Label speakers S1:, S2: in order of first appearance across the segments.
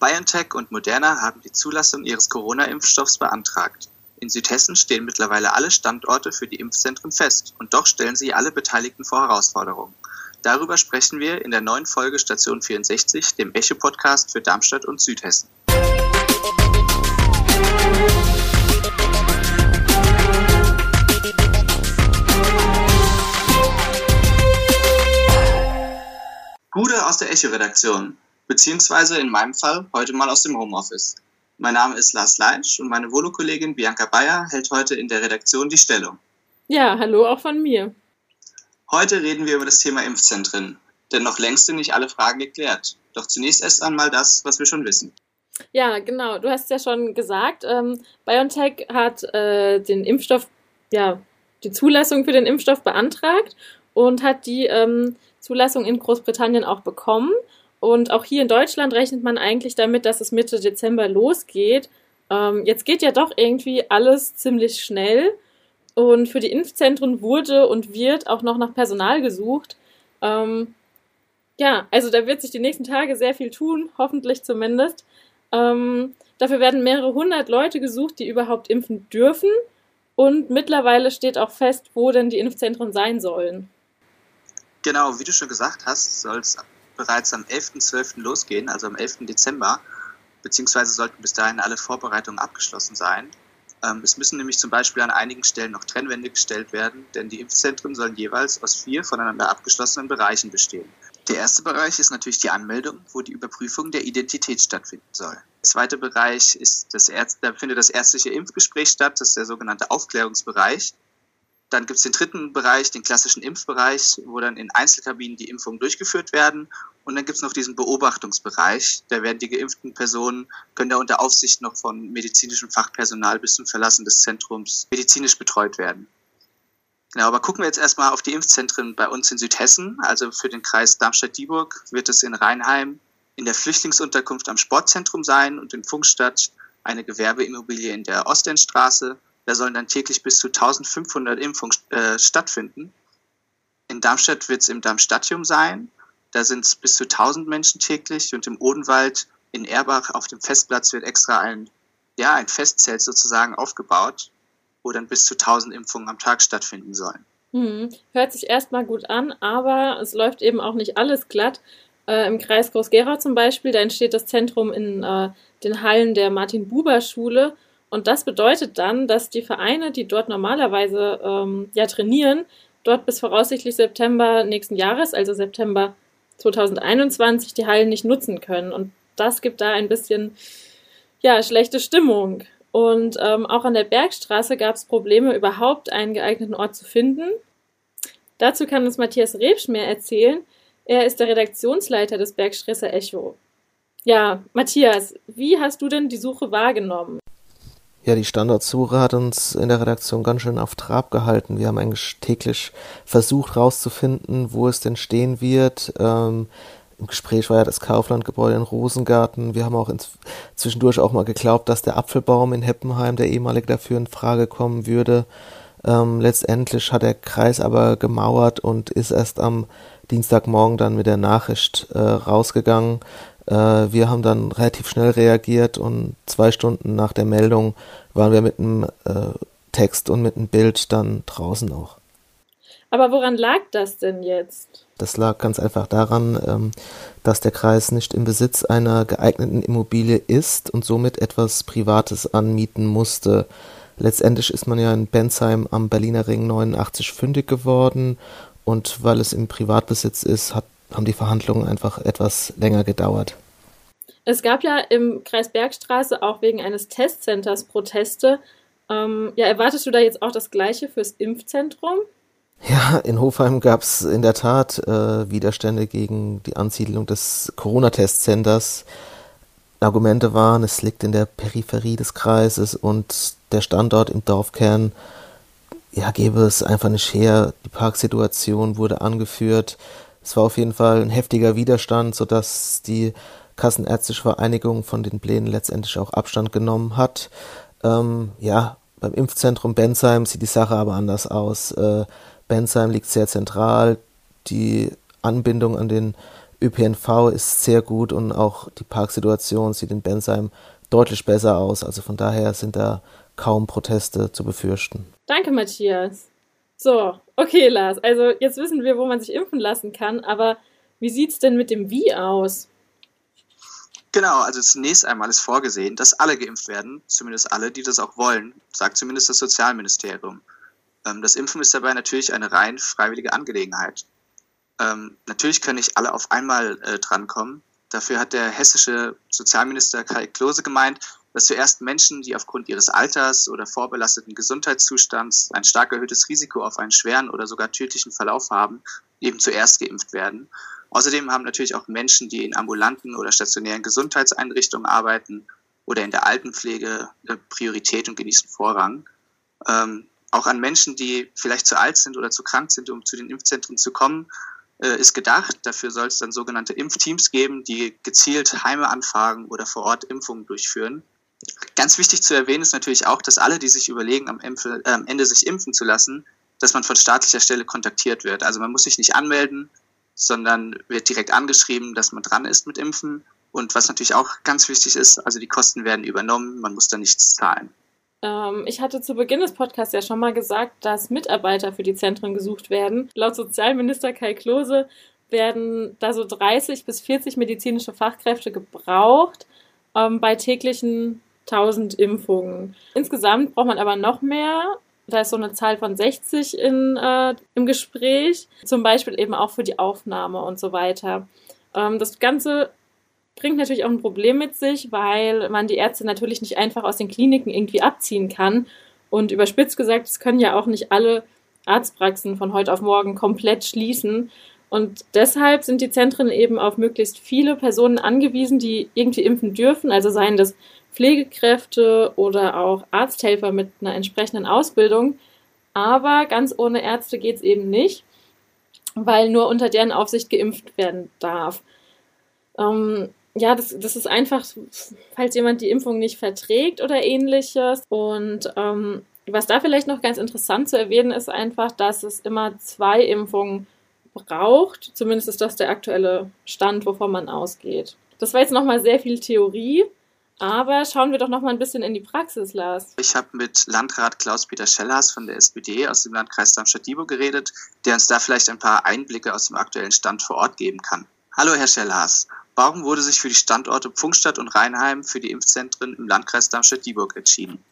S1: BioNTech und Moderna haben die Zulassung ihres Corona-Impfstoffs beantragt. In Südhessen stehen mittlerweile alle Standorte für die Impfzentren fest und doch stellen sie alle Beteiligten vor Herausforderungen. Darüber sprechen wir in der neuen Folge Station 64, dem Echo-Podcast für Darmstadt und Südhessen. Gude aus der Echo-Redaktion, beziehungsweise in meinem Fall heute mal aus dem Homeoffice. Mein Name ist Lars Leitsch und meine Volo-Kollegin Bianca Bayer hält heute in der Redaktion die Stellung.
S2: Ja, hallo auch von mir.
S1: Heute reden wir über das Thema Impfzentren, denn noch längst sind nicht alle Fragen geklärt. Doch zunächst erst einmal das, was wir schon wissen.
S2: Ja, genau. Du hast ja schon gesagt, ähm, BioNTech hat äh, den Impfstoff, ja, die Zulassung für den Impfstoff beantragt und hat die ähm, Zulassung in Großbritannien auch bekommen. Und auch hier in Deutschland rechnet man eigentlich damit, dass es Mitte Dezember losgeht. Ähm, jetzt geht ja doch irgendwie alles ziemlich schnell. Und für die Impfzentren wurde und wird auch noch nach Personal gesucht. Ähm, ja, also da wird sich die nächsten Tage sehr viel tun, hoffentlich zumindest. Ähm, dafür werden mehrere hundert Leute gesucht, die überhaupt impfen dürfen. Und mittlerweile steht auch fest, wo denn die Impfzentren sein sollen.
S1: Genau, wie du schon gesagt hast, soll es bereits am 11.12. losgehen, also am 11. Dezember, beziehungsweise sollten bis dahin alle Vorbereitungen abgeschlossen sein. Ähm, es müssen nämlich zum Beispiel an einigen Stellen noch Trennwände gestellt werden, denn die Impfzentren sollen jeweils aus vier voneinander abgeschlossenen Bereichen bestehen. Der erste Bereich ist natürlich die Anmeldung, wo die Überprüfung der Identität stattfinden soll. Der zweite Bereich ist das Ärzt da findet das ärztliche Impfgespräch statt, das ist der sogenannte Aufklärungsbereich. Dann gibt es den dritten Bereich, den klassischen Impfbereich, wo dann in Einzelkabinen die Impfungen durchgeführt werden. Und dann gibt es noch diesen Beobachtungsbereich. Da werden die geimpften Personen, können da unter Aufsicht noch von medizinischem Fachpersonal bis zum Verlassen des Zentrums medizinisch betreut werden. Genau, aber gucken wir jetzt erstmal auf die Impfzentren bei uns in Südhessen. Also für den Kreis Darmstadt-Dieburg wird es in Rheinheim in der Flüchtlingsunterkunft am Sportzentrum sein und in Funkstadt eine Gewerbeimmobilie in der Ostendstraße da sollen dann täglich bis zu 1500 Impfungen äh, stattfinden. In Darmstadt wird es im Darmstadtium sein. Da sind es bis zu 1000 Menschen täglich. Und im Odenwald in Erbach auf dem Festplatz wird extra ein, ja, ein Festzelt sozusagen aufgebaut, wo dann bis zu 1000 Impfungen am Tag stattfinden sollen.
S2: Hm. Hört sich erstmal gut an, aber es läuft eben auch nicht alles glatt. Äh, Im Kreis Groß-Gerau zum Beispiel, da entsteht das Zentrum in äh, den Hallen der Martin-Buber-Schule und das bedeutet dann, dass die Vereine, die dort normalerweise ähm, ja trainieren, dort bis voraussichtlich September nächsten Jahres, also September 2021, die Hallen nicht nutzen können. Und das gibt da ein bisschen ja schlechte Stimmung. Und ähm, auch an der Bergstraße gab es Probleme, überhaupt einen geeigneten Ort zu finden. Dazu kann uns Matthias Rebsch mehr erzählen. Er ist der Redaktionsleiter des Bergstresser Echo. Ja, Matthias, wie hast du denn die Suche wahrgenommen?
S3: Ja, die Standortsuche hat uns in der Redaktion ganz schön auf Trab gehalten. Wir haben eigentlich täglich versucht herauszufinden, wo es denn stehen wird. Ähm, Im Gespräch war ja das Kauflandgebäude in Rosengarten. Wir haben auch zwischendurch auch mal geglaubt, dass der Apfelbaum in Heppenheim, der ehemalige, dafür in Frage kommen würde. Ähm, letztendlich hat der Kreis aber gemauert und ist erst am Dienstagmorgen dann mit der Nachricht äh, rausgegangen, äh, wir haben dann relativ schnell reagiert und zwei Stunden nach der Meldung waren wir mit einem äh, Text und mit einem Bild dann draußen auch.
S2: Aber woran lag das denn jetzt?
S3: Das lag ganz einfach daran, ähm, dass der Kreis nicht im Besitz einer geeigneten Immobilie ist und somit etwas Privates anmieten musste. Letztendlich ist man ja in Bensheim am Berliner Ring 89 fündig geworden und weil es im Privatbesitz ist, hat haben die Verhandlungen einfach etwas länger gedauert.
S2: Es gab ja im Kreis Bergstraße auch wegen eines Testcenters Proteste. Ähm, ja, erwartest du da jetzt auch das Gleiche fürs Impfzentrum?
S3: Ja, in Hofheim gab es in der Tat äh, Widerstände gegen die Ansiedlung des Corona-Testcenters. Argumente waren, es liegt in der Peripherie des Kreises und der Standort im Dorfkern, ja, gäbe es einfach nicht her. Die Parksituation wurde angeführt. Es war auf jeden Fall ein heftiger Widerstand, sodass die Kassenärztliche Vereinigung von den Plänen letztendlich auch Abstand genommen hat. Ähm, ja, beim Impfzentrum Bensheim sieht die Sache aber anders aus. Äh, Bensheim liegt sehr zentral. Die Anbindung an den ÖPNV ist sehr gut und auch die Parksituation sieht in Bensheim deutlich besser aus. Also von daher sind da kaum Proteste zu befürchten.
S2: Danke, Matthias. So, okay, Lars. Also jetzt wissen wir, wo man sich impfen lassen kann, aber wie sieht es denn mit dem Wie aus?
S1: Genau, also zunächst einmal ist vorgesehen, dass alle geimpft werden, zumindest alle, die das auch wollen, sagt zumindest das Sozialministerium. Ähm, das Impfen ist dabei natürlich eine rein freiwillige Angelegenheit. Ähm, natürlich können nicht alle auf einmal äh, drankommen. Dafür hat der hessische Sozialminister Kai Klose gemeint, dass zuerst Menschen, die aufgrund ihres Alters oder vorbelasteten Gesundheitszustands ein stark erhöhtes Risiko auf einen schweren oder sogar tödlichen Verlauf haben, eben zuerst geimpft werden. Außerdem haben natürlich auch Menschen, die in ambulanten oder stationären Gesundheitseinrichtungen arbeiten oder in der Altenpflege äh, Priorität und genießen Vorrang. Ähm, auch an Menschen, die vielleicht zu alt sind oder zu krank sind, um zu den Impfzentren zu kommen, äh, ist gedacht. Dafür soll es dann sogenannte Impfteams geben, die gezielt Heime anfragen oder vor Ort Impfungen durchführen. Ganz wichtig zu erwähnen ist natürlich auch, dass alle, die sich überlegen, am, Ende sich impfen zu lassen, dass man von staatlicher Stelle kontaktiert wird. Also man muss sich nicht anmelden, sondern wird direkt angeschrieben, dass man dran ist mit Impfen. Und was natürlich auch ganz wichtig ist, also die Kosten werden übernommen, man muss da nichts zahlen.
S2: Ähm, ich hatte zu Beginn des Podcasts ja schon mal gesagt, dass Mitarbeiter für die Zentren gesucht werden. Laut Sozialminister Kai Klose werden da so 30 bis 40 medizinische Fachkräfte gebraucht ähm, bei täglichen 1000 Impfungen. Insgesamt braucht man aber noch mehr. Da ist so eine Zahl von 60 in, äh, im Gespräch, zum Beispiel eben auch für die Aufnahme und so weiter. Ähm, das Ganze bringt natürlich auch ein Problem mit sich, weil man die Ärzte natürlich nicht einfach aus den Kliniken irgendwie abziehen kann. Und überspitzt gesagt, es können ja auch nicht alle Arztpraxen von heute auf morgen komplett schließen. Und deshalb sind die Zentren eben auf möglichst viele Personen angewiesen, die irgendwie impfen dürfen, also seien das Pflegekräfte oder auch Arzthelfer mit einer entsprechenden Ausbildung. Aber ganz ohne Ärzte geht es eben nicht, weil nur unter deren Aufsicht geimpft werden darf. Ähm, ja, das, das ist einfach, falls jemand die Impfung nicht verträgt oder ähnliches. Und ähm, was da vielleicht noch ganz interessant zu erwähnen ist einfach, dass es immer zwei Impfungen braucht. Zumindest ist das der aktuelle Stand, wovon man ausgeht. Das war jetzt nochmal sehr viel Theorie. Aber schauen wir doch noch mal ein bisschen in die Praxis, Lars.
S1: Ich habe mit Landrat Klaus-Peter Schellers von der SPD aus dem Landkreis Darmstadt-Dieburg geredet, der uns da vielleicht ein paar Einblicke aus dem aktuellen Stand vor Ort geben kann. Hallo, Herr Schellers. Warum wurde sich für die Standorte Pfungstadt und Rheinheim für die Impfzentren im Landkreis Darmstadt-Dieburg entschieden?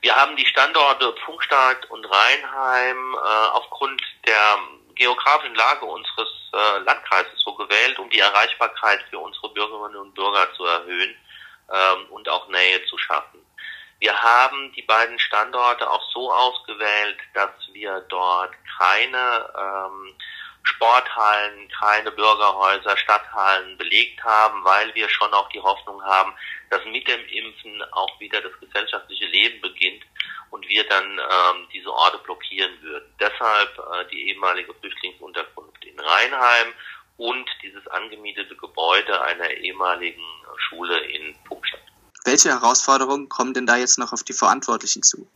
S4: Wir haben die Standorte Pfungstadt und Rheinheim äh, aufgrund der geografischen Lage unseres äh, Landkreises so gewählt, um die Erreichbarkeit für unsere Bürgerinnen und Bürger zu erhöhen ähm, und auch Nähe zu schaffen. Wir haben die beiden Standorte auch so ausgewählt, dass wir dort keine ähm, Sporthallen, keine Bürgerhäuser, Stadthallen belegt haben, weil wir schon auch die Hoffnung haben, dass mit dem Impfen auch wieder das gesellschaftliche Leben beginnt und wir dann ähm, diese Orte blockieren würden. Deshalb äh, die ehemalige Flüchtlingsunterkunft in Rheinheim und dieses angemietete Gebäude einer ehemaligen Schule in Pumpstadt.
S1: Welche Herausforderungen kommen denn da jetzt noch auf die Verantwortlichen zu?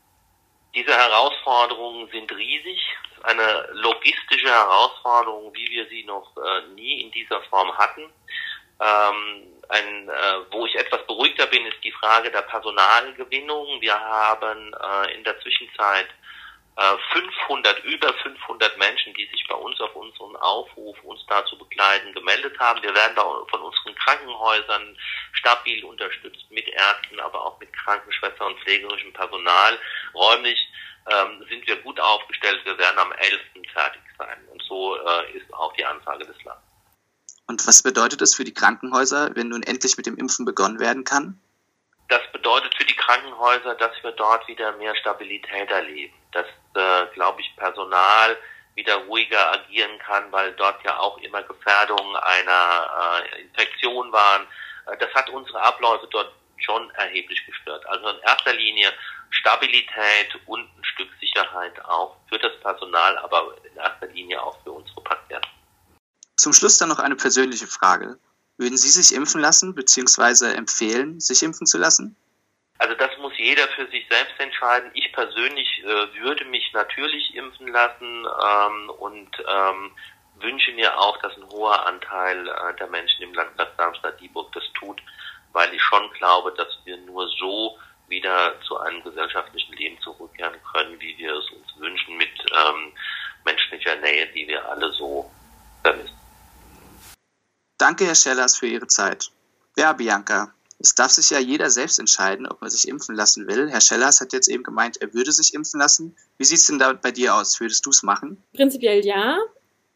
S4: Diese Herausforderungen sind riesig. Eine logistische Herausforderung, wie wir sie noch äh, nie in dieser Form hatten. Ähm, ein, äh, wo ich etwas beruhigter bin, ist die Frage der Personalgewinnung. Wir haben äh, in der Zwischenzeit äh, 500, über 500 Menschen, die sich bei uns auf unseren Aufruf, uns da zu begleiten, gemeldet haben. Wir werden da von unseren Krankenhäusern stabil unterstützt, mit Ärzten, aber auch mit Krankenschwestern und pflegerischem Personal. Räumlich ähm, sind wir gut aufgestellt. Wir werden am 11. fertig sein. Und so äh, ist auch die Ansage des Landes.
S1: Und was bedeutet es für die Krankenhäuser, wenn nun endlich mit dem Impfen begonnen werden kann?
S4: Das bedeutet für die Krankenhäuser, dass wir dort wieder mehr Stabilität erleben, dass, äh, glaube ich, Personal wieder ruhiger agieren kann, weil dort ja auch immer Gefährdungen einer äh, Infektion waren. Äh, das hat unsere Abläufe dort schon erheblich gestört. Also in erster Linie Stabilität und Sicherheit auch für das Personal, aber in erster Linie auch für unsere Patienten.
S1: Zum Schluss dann noch eine persönliche Frage. Würden Sie sich impfen lassen bzw. empfehlen, sich impfen zu lassen?
S4: Also das muss jeder für sich selbst entscheiden. Ich persönlich äh, würde mich natürlich impfen lassen ähm, und ähm, wünsche mir auch, dass ein hoher Anteil äh, der Menschen im Landkreis Darmstadt-Dieburg das tut, weil ich schon glaube, dass wir nur so wieder zu einem gesellschaftlichen Leben zurückkehren können, wie wir es uns wünschen, mit ähm, menschlicher Nähe, die wir alle so vermissen.
S1: Danke, Herr Schellers, für Ihre Zeit. Ja, Bianca, es darf sich ja jeder selbst entscheiden, ob er sich impfen lassen will. Herr Schellers hat jetzt eben gemeint, er würde sich impfen lassen. Wie sieht es denn da bei dir aus? Würdest du es machen?
S2: Prinzipiell ja.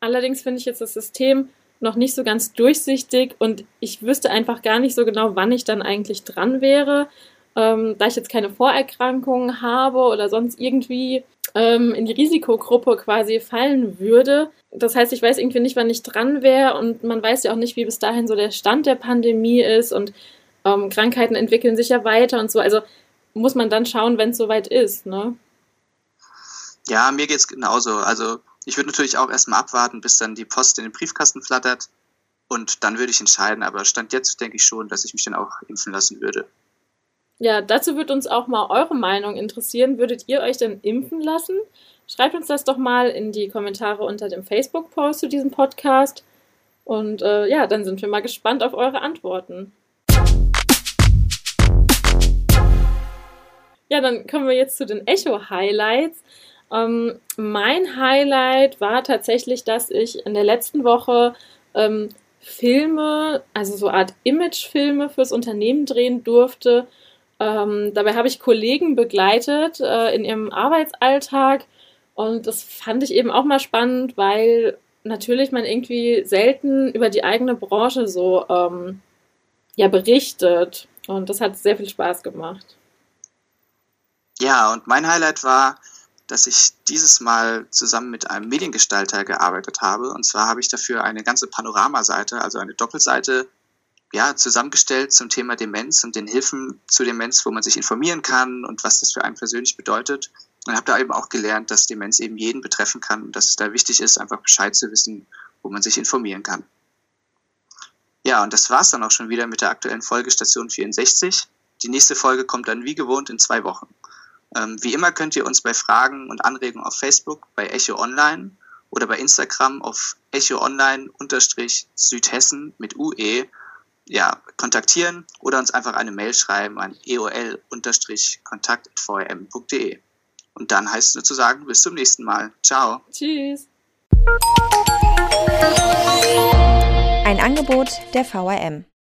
S2: Allerdings finde ich jetzt das System noch nicht so ganz durchsichtig und ich wüsste einfach gar nicht so genau, wann ich dann eigentlich dran wäre. Ähm, da ich jetzt keine Vorerkrankungen habe oder sonst irgendwie ähm, in die Risikogruppe quasi fallen würde. Das heißt, ich weiß irgendwie nicht, wann ich dran wäre und man weiß ja auch nicht, wie bis dahin so der Stand der Pandemie ist und ähm, Krankheiten entwickeln sich ja weiter und so. Also muss man dann schauen, wenn es soweit ist, ne?
S1: Ja, mir geht es genauso. Also ich würde natürlich auch erstmal abwarten, bis dann die Post in den Briefkasten flattert und dann würde ich entscheiden. Aber Stand jetzt denke ich schon, dass ich mich dann auch impfen lassen würde.
S2: Ja, dazu würde uns auch mal eure Meinung interessieren. Würdet ihr euch denn impfen lassen? Schreibt uns das doch mal in die Kommentare unter dem Facebook-Post zu diesem Podcast. Und äh, ja, dann sind wir mal gespannt auf eure Antworten. Ja, dann kommen wir jetzt zu den Echo-Highlights. Ähm, mein Highlight war tatsächlich, dass ich in der letzten Woche ähm, Filme, also so Art Imagefilme fürs Unternehmen drehen durfte. Ähm, dabei habe ich Kollegen begleitet äh, in ihrem Arbeitsalltag und das fand ich eben auch mal spannend, weil natürlich man irgendwie selten über die eigene Branche so ähm, ja berichtet und das hat sehr viel Spaß gemacht.
S1: Ja, und mein Highlight war, dass ich dieses Mal zusammen mit einem Mediengestalter gearbeitet habe. Und zwar habe ich dafür eine ganze Panoramaseite, also eine Doppelseite, ja, zusammengestellt zum Thema Demenz und den Hilfen zu Demenz, wo man sich informieren kann und was das für einen persönlich bedeutet. Und habe da eben auch gelernt, dass Demenz eben jeden betreffen kann und dass es da wichtig ist, einfach Bescheid zu wissen, wo man sich informieren kann. Ja, und das war's dann auch schon wieder mit der aktuellen Folge Station 64. Die nächste Folge kommt dann wie gewohnt in zwei Wochen. Ähm, wie immer könnt ihr uns bei Fragen und Anregungen auf Facebook, bei Echo Online oder bei Instagram auf Echo Online-Südhessen mit UE ja, kontaktieren oder uns einfach eine Mail schreiben an eol-kontakt.vrm.de. Und dann heißt es nur zu sagen, bis zum nächsten Mal. Ciao.
S2: Tschüss.
S5: Ein Angebot der VRM.